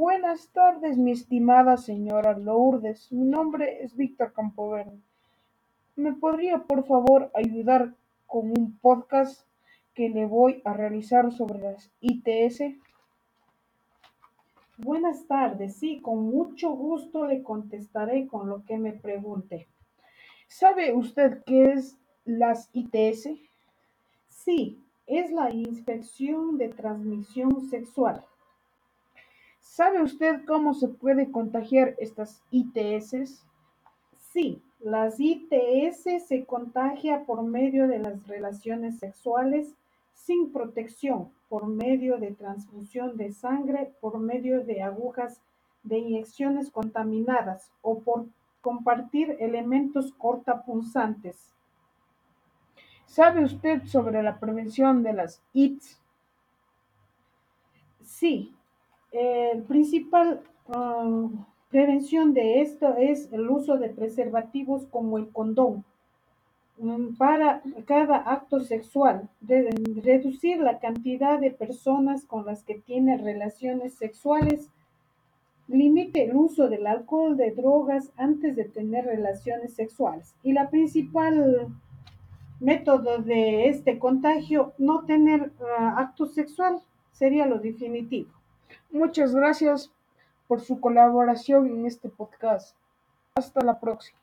Buenas tardes, mi estimada señora Lourdes. Mi nombre es Víctor Campoverde. ¿Me podría, por favor, ayudar con un podcast que le voy a realizar sobre las ITS? Buenas tardes, sí, con mucho gusto le contestaré con lo que me pregunte. ¿Sabe usted qué es las ITS? Sí, es la inspección de transmisión sexual. ¿Sabe usted cómo se puede contagiar estas ITS? Sí, las ITS se contagia por medio de las relaciones sexuales sin protección, por medio de transfusión de sangre, por medio de agujas de inyecciones contaminadas o por compartir elementos cortapunzantes. ¿Sabe usted sobre la prevención de las ITS? Sí, el principal uh, prevención de esto es el uso de preservativos como el condón um, para cada acto sexual, reducir la cantidad de personas con las que tiene relaciones sexuales, limite el uso del alcohol, de drogas antes de tener relaciones sexuales. Y la principal método de este contagio, no tener uh, acto sexual, sería lo definitivo. Muchas gracias por su colaboración en este podcast. Hasta la próxima.